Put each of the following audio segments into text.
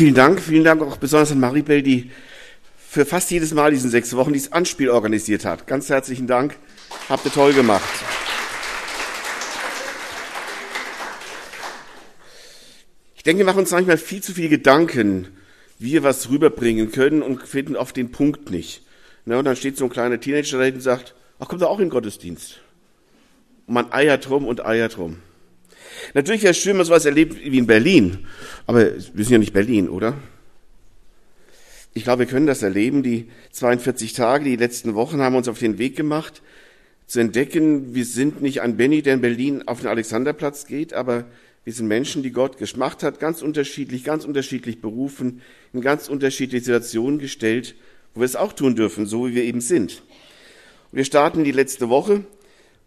Vielen Dank, vielen Dank auch besonders an Maribel, die für fast jedes Mal diesen sechs Wochen dieses Anspiel organisiert hat. Ganz herzlichen Dank, habt ihr toll gemacht. Ich denke, wir machen uns manchmal viel zu viele Gedanken, wie wir was rüberbringen können und finden oft den Punkt nicht. Ne, und dann steht so ein kleiner Teenager da und sagt, ach, kommt er auch in den Gottesdienst. Und man eiert rum und eiert rum. Natürlich wäre es schön, wenn man sowas erlebt wie in Berlin. Aber wir sind ja nicht Berlin, oder? Ich glaube, wir können das erleben. Die 42 Tage, die letzten Wochen haben uns auf den Weg gemacht, zu entdecken, wir sind nicht ein Benny, der in Berlin auf den Alexanderplatz geht, aber wir sind Menschen, die Gott gemacht hat, ganz unterschiedlich, ganz unterschiedlich berufen, in ganz unterschiedliche Situationen gestellt, wo wir es auch tun dürfen, so wie wir eben sind. Und wir starten die letzte Woche,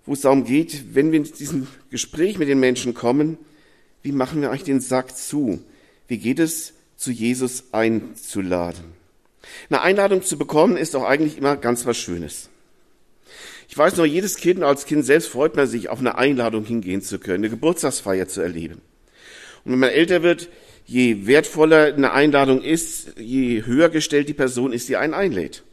wo es darum geht, wenn wir in diesem Gespräch mit den Menschen kommen, wie machen wir eigentlich den Sack zu? Wie geht es, zu Jesus einzuladen? Eine Einladung zu bekommen ist auch eigentlich immer ganz was Schönes. Ich weiß noch, jedes Kind, als Kind selbst freut man sich, auf eine Einladung hingehen zu können, eine Geburtstagsfeier zu erleben. Und wenn man älter wird, je wertvoller eine Einladung ist, je höher gestellt die Person ist, die einen einlädt.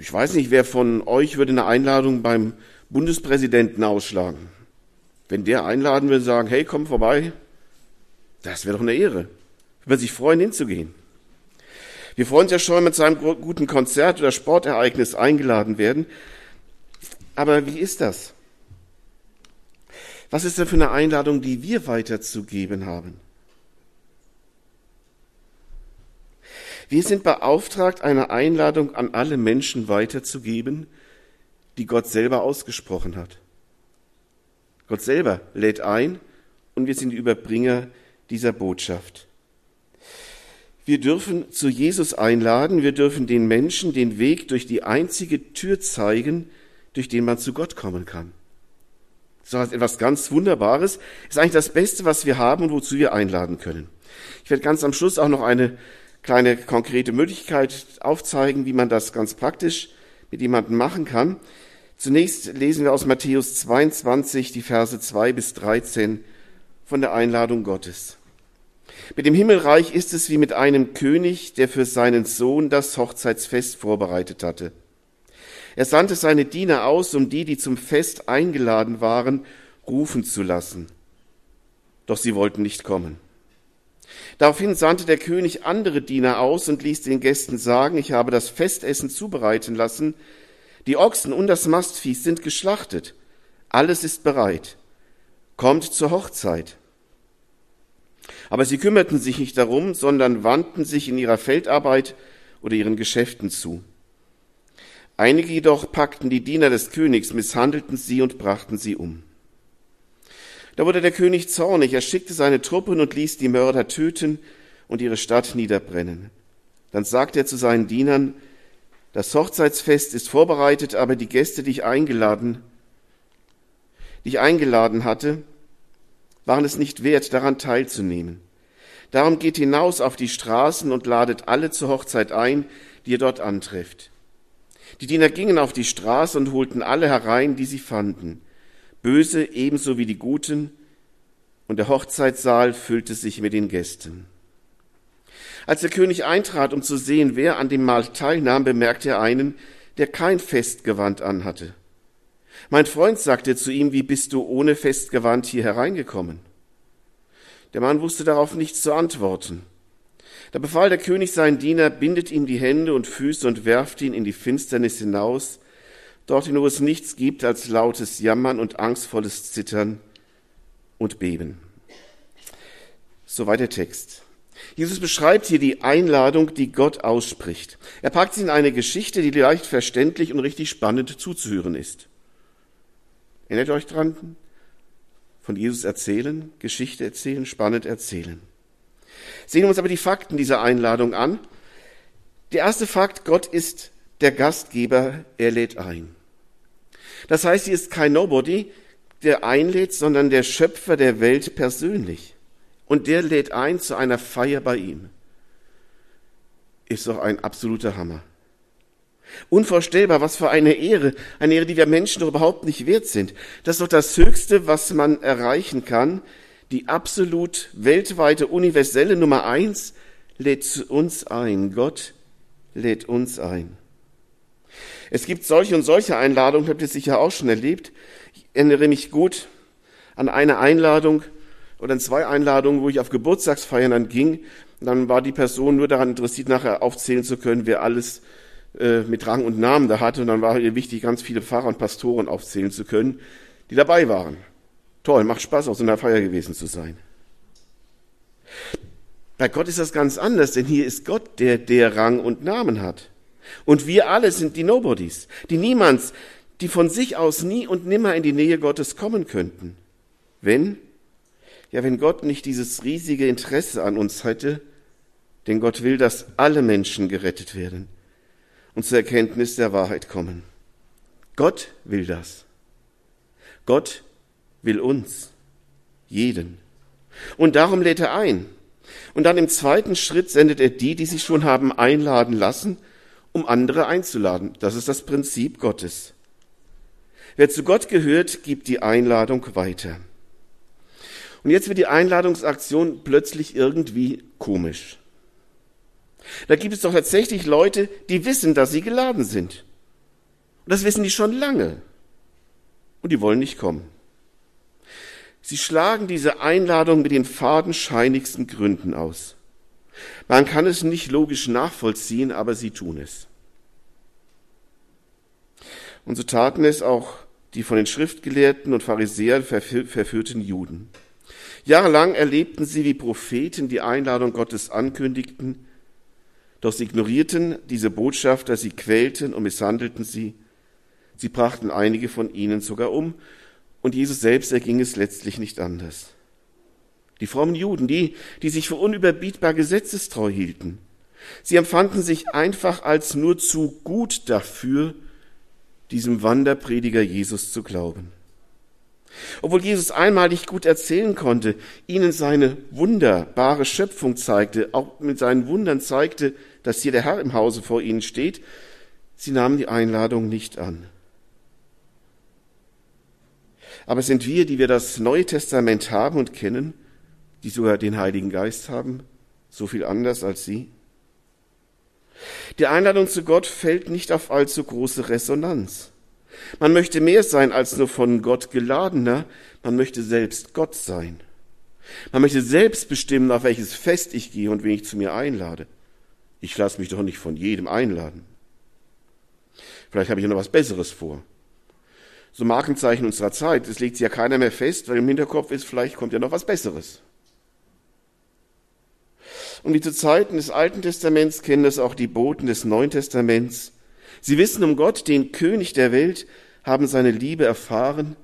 Ich weiß nicht, wer von euch würde eine Einladung beim Bundespräsidenten ausschlagen. Wenn der einladen würde, sagen, hey, komm vorbei, das wäre doch eine Ehre. Würde sich freuen, hinzugehen. Wir freuen uns ja schon, wenn wir zu einem guten Konzert oder Sportereignis eingeladen werden. Aber wie ist das? Was ist denn für eine Einladung, die wir weiterzugeben haben? Wir sind beauftragt, eine Einladung an alle Menschen weiterzugeben, die Gott selber ausgesprochen hat. Gott selber lädt ein und wir sind die Überbringer dieser Botschaft. Wir dürfen zu Jesus einladen, wir dürfen den Menschen den Weg durch die einzige Tür zeigen, durch den man zu Gott kommen kann. Das ist etwas ganz Wunderbares, ist eigentlich das Beste, was wir haben und wozu wir einladen können. Ich werde ganz am Schluss auch noch eine kleine konkrete Möglichkeit aufzeigen, wie man das ganz praktisch mit jemandem machen kann. Zunächst lesen wir aus Matthäus 22 die Verse 2 bis 13 von der Einladung Gottes. Mit dem Himmelreich ist es wie mit einem König, der für seinen Sohn das Hochzeitsfest vorbereitet hatte. Er sandte seine Diener aus, um die, die zum Fest eingeladen waren, rufen zu lassen. Doch sie wollten nicht kommen. Daraufhin sandte der König andere Diener aus und ließ den Gästen sagen, ich habe das Festessen zubereiten lassen, die Ochsen und das Mastvieh sind geschlachtet, alles ist bereit, kommt zur Hochzeit. Aber sie kümmerten sich nicht darum, sondern wandten sich in ihrer Feldarbeit oder ihren Geschäften zu. Einige jedoch packten die Diener des Königs, misshandelten sie und brachten sie um. Da wurde der König zornig, er schickte seine Truppen und ließ die Mörder töten und ihre Stadt niederbrennen. Dann sagte er zu seinen Dienern, das Hochzeitsfest ist vorbereitet, aber die Gäste, die ich eingeladen, die ich eingeladen hatte, waren es nicht wert, daran teilzunehmen. Darum geht hinaus auf die Straßen und ladet alle zur Hochzeit ein, die ihr dort antrefft. Die Diener gingen auf die Straße und holten alle herein, die sie fanden, böse ebenso wie die Guten, und der Hochzeitssaal füllte sich mit den Gästen. Als der König eintrat, um zu sehen, wer an dem Mahl teilnahm, bemerkte er einen, der kein Festgewand anhatte. Mein Freund sagte zu ihm, wie bist du ohne Festgewand hier hereingekommen? Der Mann wusste darauf nichts zu antworten. Da befahl der König seinen Diener, bindet ihm die Hände und Füße und werft ihn in die Finsternis hinaus, dorthin, wo es nichts gibt als lautes Jammern und angstvolles Zittern und Beben. Soweit der Text. Jesus beschreibt hier die Einladung, die Gott ausspricht. Er packt sie in eine Geschichte, die leicht verständlich und richtig spannend zuzuhören ist. Erinnert euch dran? Von Jesus erzählen, Geschichte erzählen, spannend erzählen. Sehen wir uns aber die Fakten dieser Einladung an. Der erste Fakt, Gott ist der Gastgeber, er lädt ein. Das heißt, hier ist kein Nobody, der einlädt, sondern der Schöpfer der Welt persönlich. Und der lädt ein zu einer Feier bei ihm. Ist doch ein absoluter Hammer. Unvorstellbar, was für eine Ehre, eine Ehre, die wir Menschen doch überhaupt nicht wert sind. Das ist doch das Höchste, was man erreichen kann, die absolut weltweite universelle Nummer eins, lädt uns ein. Gott lädt uns ein. Es gibt solche und solche Einladungen, habt ihr sicher auch schon erlebt. Ich erinnere mich gut an eine Einladung oder an zwei Einladungen, wo ich auf Geburtstagsfeiern dann ging. Dann war die Person nur daran interessiert, nachher aufzählen zu können, wer alles äh, mit Rang und Namen da hatte. Und dann war ihr wichtig, ganz viele Pfarrer und Pastoren aufzählen zu können, die dabei waren. Toll, macht Spaß, auf so einer Feier gewesen zu sein. Bei Gott ist das ganz anders, denn hier ist Gott, der, der Rang und Namen hat. Und wir alle sind die Nobodies, die Niemands, die von sich aus nie und nimmer in die Nähe Gottes kommen könnten. Wenn, ja, wenn Gott nicht dieses riesige Interesse an uns hätte, denn Gott will, dass alle Menschen gerettet werden und zur Erkenntnis der Wahrheit kommen. Gott will das. Gott will uns, jeden. Und darum lädt er ein. Und dann im zweiten Schritt sendet er die, die sich schon haben einladen lassen, um andere einzuladen. Das ist das Prinzip Gottes. Wer zu Gott gehört, gibt die Einladung weiter. Und jetzt wird die Einladungsaktion plötzlich irgendwie komisch. Da gibt es doch tatsächlich Leute, die wissen, dass sie geladen sind. Und das wissen die schon lange. Und die wollen nicht kommen. Sie schlagen diese Einladung mit den fadenscheinigsten Gründen aus. Man kann es nicht logisch nachvollziehen, aber sie tun es. Und so taten es auch die von den Schriftgelehrten und Pharisäern verführten Juden. Jahrelang erlebten sie, wie Propheten die Einladung Gottes ankündigten, doch sie ignorierten diese Botschafter, sie quälten und misshandelten sie. Sie brachten einige von ihnen sogar um und Jesus selbst erging es letztlich nicht anders. Die frommen Juden, die, die sich für unüberbietbar gesetzestreu hielten, sie empfanden sich einfach als nur zu gut dafür, diesem Wanderprediger Jesus zu glauben. Obwohl Jesus einmalig gut erzählen konnte, ihnen seine wunderbare Schöpfung zeigte, auch mit seinen Wundern zeigte, dass hier der Herr im Hause vor ihnen steht, sie nahmen die Einladung nicht an. Aber sind wir, die wir das Neue Testament haben und kennen, die sogar den Heiligen Geist haben, so viel anders als sie? Die Einladung zu Gott fällt nicht auf allzu große Resonanz. Man möchte mehr sein als nur von Gott geladener, man möchte selbst Gott sein. Man möchte selbst bestimmen, auf welches Fest ich gehe und wen ich zu mir einlade. Ich lasse mich doch nicht von jedem einladen. Vielleicht habe ich noch was Besseres vor so Markenzeichen unserer Zeit. Es legt sich ja keiner mehr fest, weil im Hinterkopf ist, vielleicht kommt ja noch was Besseres. Und wie zu Zeiten des Alten Testaments kennen das auch die Boten des Neuen Testaments. Sie wissen um Gott, den König der Welt, haben seine Liebe erfahren,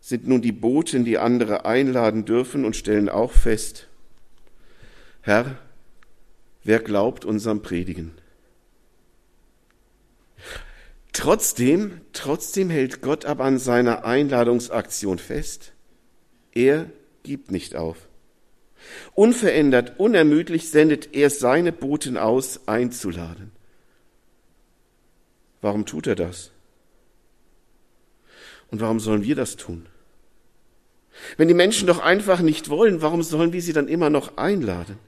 sind nun die Boten, die andere einladen dürfen und stellen auch fest, Herr, wer glaubt unserem Predigen? Trotzdem, trotzdem hält Gott aber an seiner Einladungsaktion fest. Er gibt nicht auf. Unverändert, unermüdlich sendet er seine Boten aus, einzuladen. Warum tut er das? Und warum sollen wir das tun? Wenn die Menschen doch einfach nicht wollen, warum sollen wir sie dann immer noch einladen?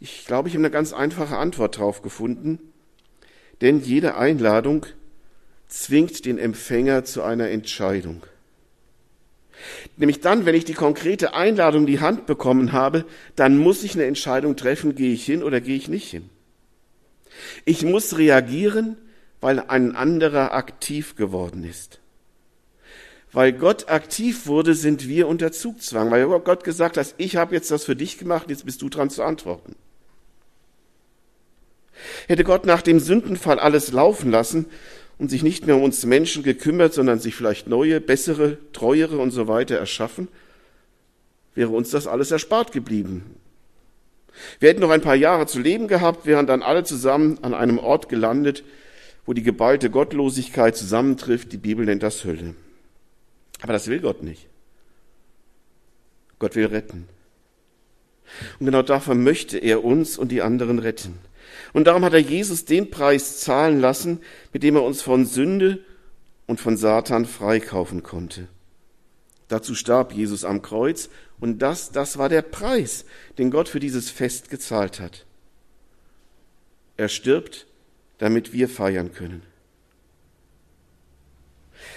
Ich glaube, ich habe eine ganz einfache Antwort drauf gefunden. Denn jede Einladung zwingt den Empfänger zu einer Entscheidung. Nämlich dann, wenn ich die konkrete Einladung in die Hand bekommen habe, dann muss ich eine Entscheidung treffen, gehe ich hin oder gehe ich nicht hin. Ich muss reagieren, weil ein anderer aktiv geworden ist. Weil Gott aktiv wurde, sind wir unter Zugzwang, weil Gott gesagt hat, ich habe jetzt das für dich gemacht, jetzt bist du dran zu antworten. Hätte Gott nach dem Sündenfall alles laufen lassen und sich nicht mehr um uns Menschen gekümmert, sondern sich vielleicht neue, bessere, treuere und so weiter erschaffen, wäre uns das alles erspart geblieben. Wir hätten noch ein paar Jahre zu leben gehabt, wären dann alle zusammen an einem Ort gelandet, wo die geballte Gottlosigkeit zusammentrifft. Die Bibel nennt das Hölle. Aber das will Gott nicht. Gott will retten. Und genau davon möchte er uns und die anderen retten. Und darum hat er Jesus den Preis zahlen lassen, mit dem er uns von Sünde und von Satan freikaufen konnte. Dazu starb Jesus am Kreuz und das, das war der Preis, den Gott für dieses Fest gezahlt hat. Er stirbt, damit wir feiern können.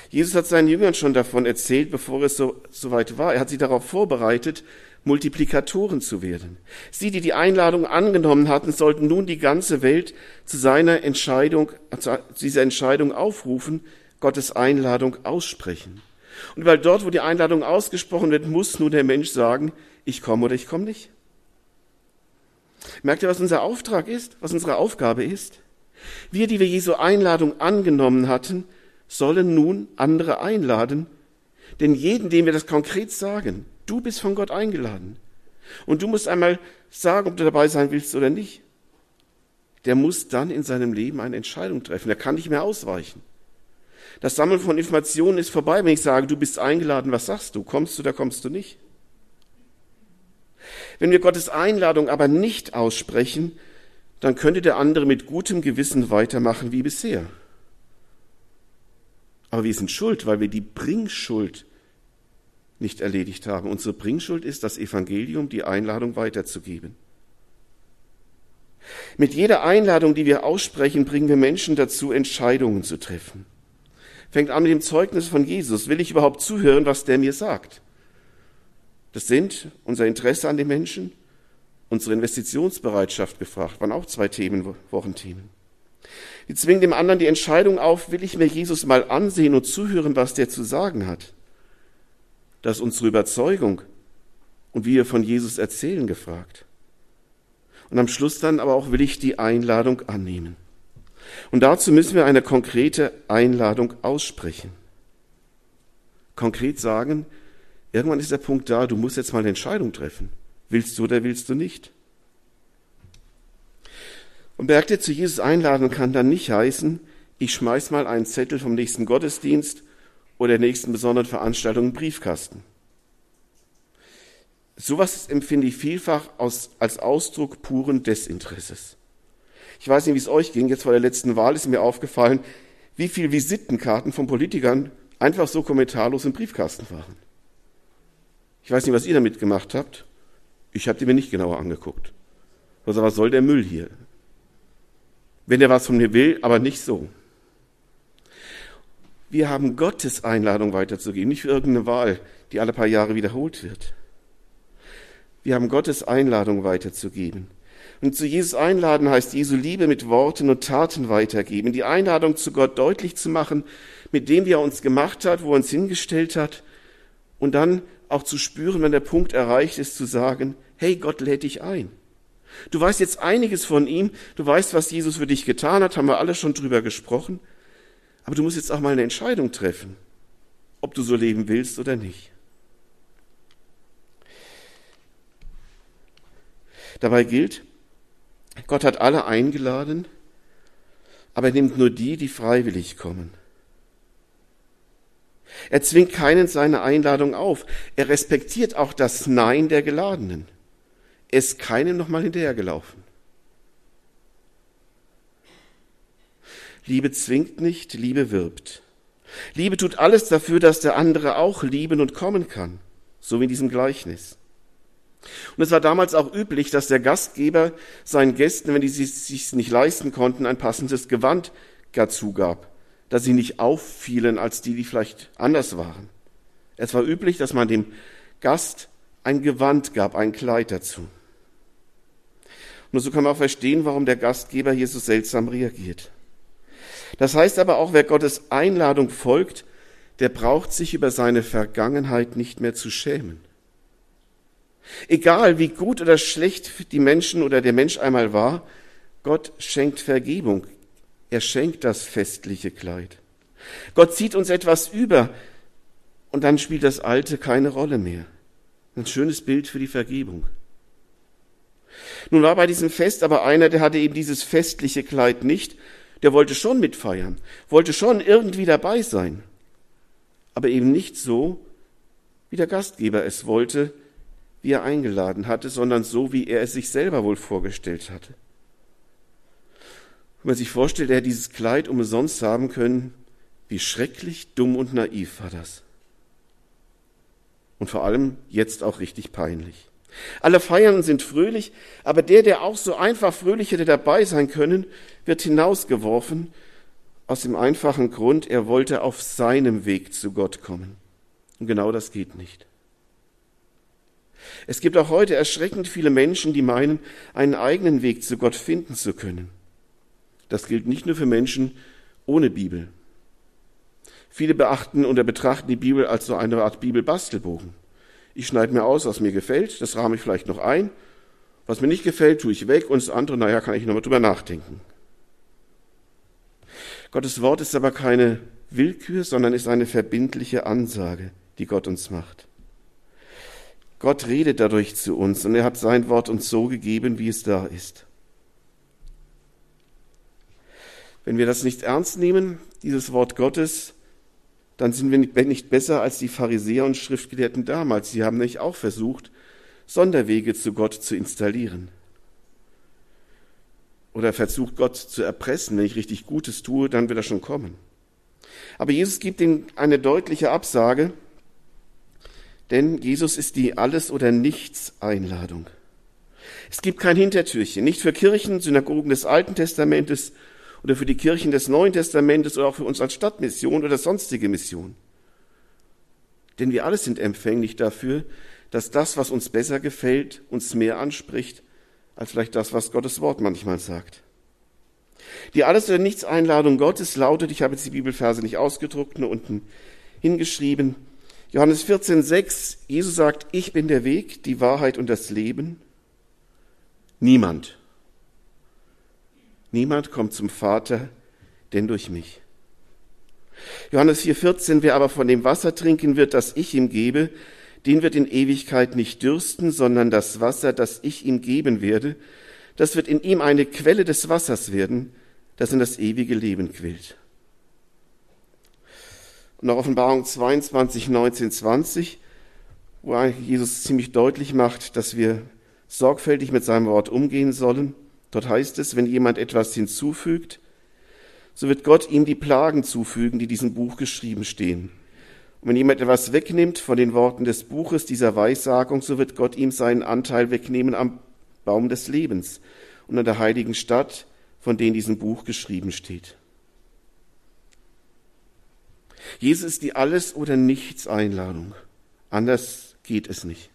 Jesus hat seinen Jüngern schon davon erzählt, bevor es so, so weit war. Er hat sie darauf vorbereitet, Multiplikatoren zu werden. Sie, die die Einladung angenommen hatten, sollten nun die ganze Welt zu seiner Entscheidung, zu dieser Entscheidung aufrufen, Gottes Einladung aussprechen. Und weil dort, wo die Einladung ausgesprochen wird, muss nun der Mensch sagen, ich komme oder ich komme nicht. Merkt ihr, was unser Auftrag ist, was unsere Aufgabe ist? Wir, die wir Jesu Einladung angenommen hatten, sollen nun andere einladen. Denn jeden, dem wir das konkret sagen, du bist von Gott eingeladen. Und du musst einmal sagen, ob du dabei sein willst oder nicht. Der muss dann in seinem Leben eine Entscheidung treffen. Der kann nicht mehr ausweichen. Das Sammeln von Informationen ist vorbei, wenn ich sage, du bist eingeladen, was sagst du? Kommst du oder kommst du nicht? Wenn wir Gottes Einladung aber nicht aussprechen, dann könnte der andere mit gutem Gewissen weitermachen wie bisher. Aber wir sind schuld, weil wir die Bringschuld nicht erledigt haben. Unsere Bringschuld ist, das Evangelium, die Einladung weiterzugeben. Mit jeder Einladung, die wir aussprechen, bringen wir Menschen dazu, Entscheidungen zu treffen fängt an mit dem Zeugnis von Jesus. Will ich überhaupt zuhören, was der mir sagt? Das sind unser Interesse an den Menschen, unsere Investitionsbereitschaft gefragt, waren auch zwei Themen, Wochenthemen. Wir zwingen dem anderen die Entscheidung auf, will ich mir Jesus mal ansehen und zuhören, was der zu sagen hat? Das ist unsere Überzeugung und wie wir von Jesus erzählen gefragt. Und am Schluss dann aber auch will ich die Einladung annehmen. Und dazu müssen wir eine konkrete Einladung aussprechen. Konkret sagen, irgendwann ist der Punkt da, du musst jetzt mal eine Entscheidung treffen. Willst du oder willst du nicht? Und Bergte zu Jesus einladen kann dann nicht heißen, ich schmeiß mal einen Zettel vom nächsten Gottesdienst oder der nächsten besonderen Veranstaltung in den Briefkasten. Sowas empfinde ich vielfach aus, als Ausdruck puren Desinteresses. Ich weiß nicht, wie es euch ging. Jetzt vor der letzten Wahl ist mir aufgefallen, wie viele Visitenkarten von Politikern einfach so kommentarlos im Briefkasten waren. Ich weiß nicht, was ihr damit gemacht habt. Ich habe die mir nicht genauer angeguckt. Also, was soll der Müll hier? Wenn er was von mir will, aber nicht so. Wir haben Gottes Einladung weiterzugeben, nicht für irgendeine Wahl, die alle paar Jahre wiederholt wird. Wir haben Gottes Einladung weiterzugeben. Und zu Jesus einladen heißt Jesu Liebe mit Worten und Taten weitergeben, die Einladung zu Gott deutlich zu machen, mit dem, wie er uns gemacht hat, wo er uns hingestellt hat, und dann auch zu spüren, wenn der Punkt erreicht ist, zu sagen, hey, Gott lädt dich ein. Du weißt jetzt einiges von ihm, du weißt, was Jesus für dich getan hat, haben wir alle schon drüber gesprochen, aber du musst jetzt auch mal eine Entscheidung treffen, ob du so leben willst oder nicht. Dabei gilt, Gott hat alle eingeladen, aber er nimmt nur die, die freiwillig kommen. Er zwingt keinen seine Einladung auf. Er respektiert auch das Nein der Geladenen. Er ist keinem nochmal hinterhergelaufen. Liebe zwingt nicht, Liebe wirbt. Liebe tut alles dafür, dass der andere auch lieben und kommen kann, so wie in diesem Gleichnis. Und es war damals auch üblich, dass der Gastgeber seinen Gästen, wenn die es sich nicht leisten konnten, ein passendes Gewand gar zugab, dass sie nicht auffielen als die, die vielleicht anders waren. Es war üblich, dass man dem Gast ein Gewand gab, ein Kleid dazu. Und so kann man auch verstehen, warum der Gastgeber hier so seltsam reagiert. Das heißt aber auch, wer Gottes Einladung folgt, der braucht sich über seine Vergangenheit nicht mehr zu schämen. Egal wie gut oder schlecht die Menschen oder der Mensch einmal war, Gott schenkt Vergebung. Er schenkt das festliche Kleid. Gott zieht uns etwas über und dann spielt das Alte keine Rolle mehr. Ein schönes Bild für die Vergebung. Nun war bei diesem Fest aber einer, der hatte eben dieses festliche Kleid nicht, der wollte schon mitfeiern, wollte schon irgendwie dabei sein, aber eben nicht so, wie der Gastgeber es wollte, wie er eingeladen hatte, sondern so, wie er es sich selber wohl vorgestellt hatte. Wenn man sich vorstellt, er hätte dieses Kleid umsonst haben können, wie schrecklich dumm und naiv war das. und vor allem jetzt auch richtig peinlich. Alle feiern sind fröhlich, aber der, der auch so einfach fröhlich hätte dabei sein können, wird hinausgeworfen aus dem einfachen Grund, er wollte auf seinem Weg zu Gott kommen. Und genau das geht nicht. Es gibt auch heute erschreckend viele Menschen, die meinen, einen eigenen Weg zu Gott finden zu können. Das gilt nicht nur für Menschen ohne Bibel. Viele beachten oder betrachten die Bibel als so eine Art Bibelbastelbogen. Ich schneide mir aus, was mir gefällt, das rahme ich vielleicht noch ein. Was mir nicht gefällt, tue ich weg und das andere, naja, kann ich nochmal drüber nachdenken. Gottes Wort ist aber keine Willkür, sondern ist eine verbindliche Ansage, die Gott uns macht. Gott redet dadurch zu uns und er hat sein Wort uns so gegeben, wie es da ist. Wenn wir das nicht ernst nehmen, dieses Wort Gottes, dann sind wir nicht besser als die Pharisäer und Schriftgelehrten damals. Sie haben nämlich auch versucht, Sonderwege zu Gott zu installieren. Oder versucht Gott zu erpressen. Wenn ich richtig Gutes tue, dann wird er schon kommen. Aber Jesus gibt ihnen eine deutliche Absage, denn Jesus ist die Alles- oder Nichts-Einladung. Es gibt kein Hintertürchen, nicht für Kirchen, Synagogen des Alten Testamentes oder für die Kirchen des Neuen Testamentes oder auch für uns als Stadtmission oder sonstige Mission. Denn wir alle sind empfänglich dafür, dass das, was uns besser gefällt, uns mehr anspricht, als vielleicht das, was Gottes Wort manchmal sagt. Die Alles- oder Nichts-Einladung Gottes lautet, ich habe jetzt die Bibelverse nicht ausgedruckt, nur unten hingeschrieben, Johannes 14, 6, Jesus sagt, ich bin der Weg, die Wahrheit und das Leben. Niemand. Niemand kommt zum Vater, denn durch mich. Johannes 4, 14, wer aber von dem Wasser trinken wird, das ich ihm gebe, den wird in Ewigkeit nicht dürsten, sondern das Wasser, das ich ihm geben werde, das wird in ihm eine Quelle des Wassers werden, das in das ewige Leben quillt. Und auch Offenbarung 22, 19, 20, wo Jesus ziemlich deutlich macht, dass wir sorgfältig mit seinem Wort umgehen sollen. Dort heißt es, wenn jemand etwas hinzufügt, so wird Gott ihm die Plagen zufügen, die diesem Buch geschrieben stehen. Und wenn jemand etwas wegnimmt von den Worten des Buches dieser Weissagung, so wird Gott ihm seinen Anteil wegnehmen am Baum des Lebens und an der heiligen Stadt, von denen diesem Buch geschrieben steht. Jesus ist die Alles- oder Nichts-Einladung. Anders geht es nicht.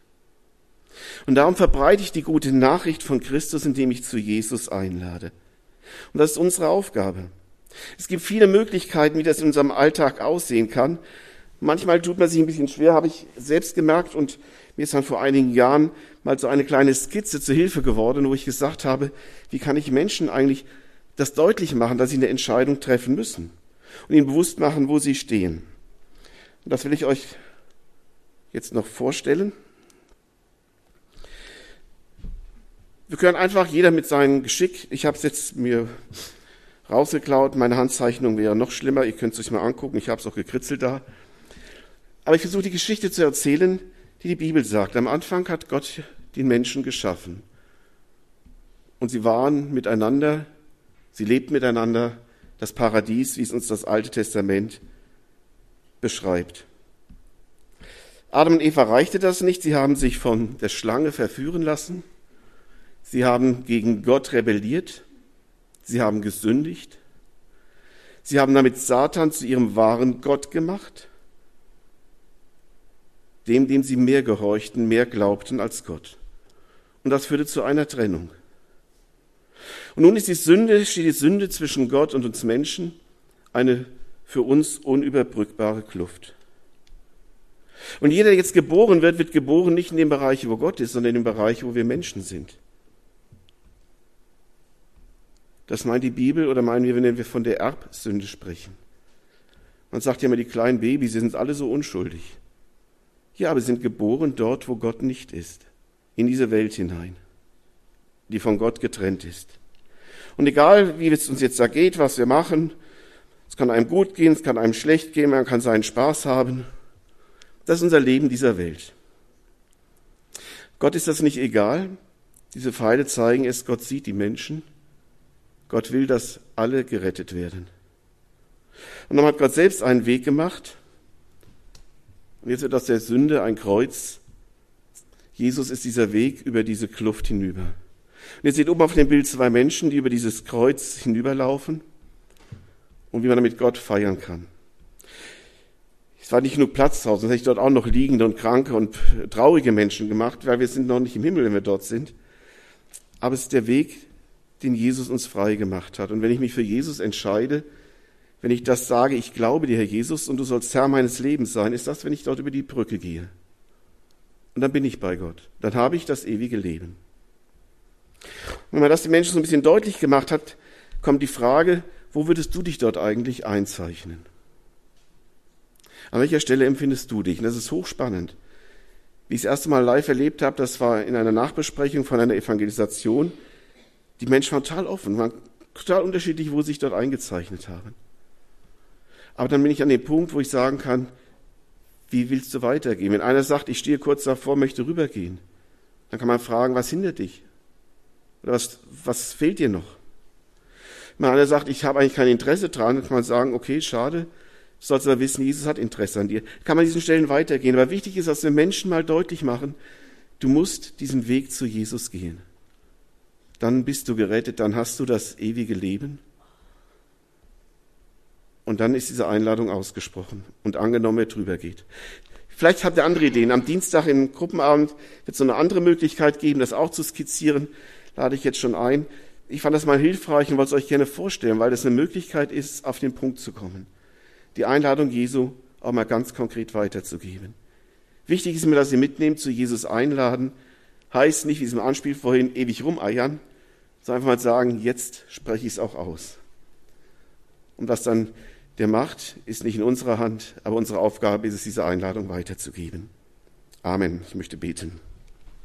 Und darum verbreite ich die gute Nachricht von Christus, indem ich zu Jesus einlade. Und das ist unsere Aufgabe. Es gibt viele Möglichkeiten, wie das in unserem Alltag aussehen kann. Manchmal tut man sich ein bisschen schwer, habe ich selbst gemerkt und mir ist dann vor einigen Jahren mal so eine kleine Skizze zur Hilfe geworden, wo ich gesagt habe, wie kann ich Menschen eigentlich das deutlich machen, dass sie eine Entscheidung treffen müssen und ihnen bewusst machen, wo sie stehen. Und das will ich euch jetzt noch vorstellen. Wir können einfach jeder mit seinem Geschick, ich habe es jetzt mir rausgeklaut, meine Handzeichnung wäre noch schlimmer, ihr könnt es euch mal angucken, ich habe es auch gekritzelt da. Aber ich versuche die Geschichte zu erzählen, die die Bibel sagt. Am Anfang hat Gott den Menschen geschaffen. Und sie waren miteinander, sie lebten miteinander, das Paradies, wie es uns das Alte Testament beschreibt. Adam und Eva reichte das nicht, sie haben sich von der Schlange verführen lassen, sie haben gegen Gott rebelliert, sie haben gesündigt, sie haben damit Satan zu ihrem wahren Gott gemacht, dem, dem sie mehr gehorchten, mehr glaubten als Gott. Und das führte zu einer Trennung. Und nun ist die Sünde, steht die Sünde zwischen Gott und uns Menschen, eine für uns unüberbrückbare Kluft. Und jeder, der jetzt geboren wird, wird geboren nicht in dem Bereich, wo Gott ist, sondern in dem Bereich, wo wir Menschen sind. Das meint die Bibel oder meinen wir, wenn wir von der Erbsünde sprechen? Man sagt ja immer, die kleinen Babys, sie sind alle so unschuldig. Ja, aber sie sind geboren dort, wo Gott nicht ist, in diese Welt hinein, die von Gott getrennt ist. Und egal, wie es uns jetzt da geht, was wir machen, es kann einem gut gehen, es kann einem schlecht gehen, man kann seinen Spaß haben. Das ist unser Leben dieser Welt. Gott ist das nicht egal. Diese Pfeile zeigen es, Gott sieht die Menschen. Gott will, dass alle gerettet werden. Und dann hat Gott selbst einen Weg gemacht. Und jetzt wird aus der Sünde ein Kreuz. Jesus ist dieser Weg über diese Kluft hinüber. Und ihr seht oben auf dem Bild zwei Menschen, die über dieses Kreuz hinüberlaufen und wie man damit Gott feiern kann. Es war nicht genug Platz draußen, sonst hätte ich dort auch noch liegende und kranke und traurige Menschen gemacht, weil wir sind noch nicht im Himmel, wenn wir dort sind. Aber es ist der Weg, den Jesus uns frei gemacht hat. Und wenn ich mich für Jesus entscheide, wenn ich das sage, ich glaube dir, Herr Jesus, und du sollst Herr meines Lebens sein, ist das, wenn ich dort über die Brücke gehe. Und dann bin ich bei Gott. Dann habe ich das ewige Leben. wenn man das den Menschen so ein bisschen deutlich gemacht hat, kommt die Frage, wo würdest du dich dort eigentlich einzeichnen? An welcher Stelle empfindest du dich? Und das ist hochspannend. Wie ich das erste Mal live erlebt habe, das war in einer Nachbesprechung von einer Evangelisation. Die Menschen waren total offen, waren total unterschiedlich, wo sie sich dort eingezeichnet haben. Aber dann bin ich an dem Punkt, wo ich sagen kann, wie willst du weitergehen? Wenn einer sagt, ich stehe kurz davor, möchte rübergehen, dann kann man fragen, was hindert dich? Oder was, was fehlt dir noch? Wenn einer sagt, ich habe eigentlich kein Interesse dran, dann kann man sagen, okay, schade, du sollst aber wissen, Jesus hat Interesse an dir. Kann man an diesen Stellen weitergehen. Aber wichtig ist, dass wir Menschen mal deutlich machen, du musst diesen Weg zu Jesus gehen. Dann bist du gerettet, dann hast du das ewige Leben. Und dann ist diese Einladung ausgesprochen und angenommen, wer drüber geht. Vielleicht habt ihr andere Ideen. Am Dienstag im Gruppenabend wird es so eine andere Möglichkeit geben, das auch zu skizzieren. Lade ich jetzt schon ein. Ich fand das mal hilfreich und wollte es euch gerne vorstellen, weil das eine Möglichkeit ist, auf den Punkt zu kommen. Die Einladung Jesu auch mal ganz konkret weiterzugeben. Wichtig ist mir, dass ihr mitnehmt, zu Jesus einladen. Heißt nicht, wie es im Anspiel vorhin, ewig rumeiern, sondern einfach mal sagen, jetzt spreche ich es auch aus. Und was dann der Macht ist nicht in unserer Hand, aber unsere Aufgabe ist es, diese Einladung weiterzugeben. Amen. Ich möchte beten.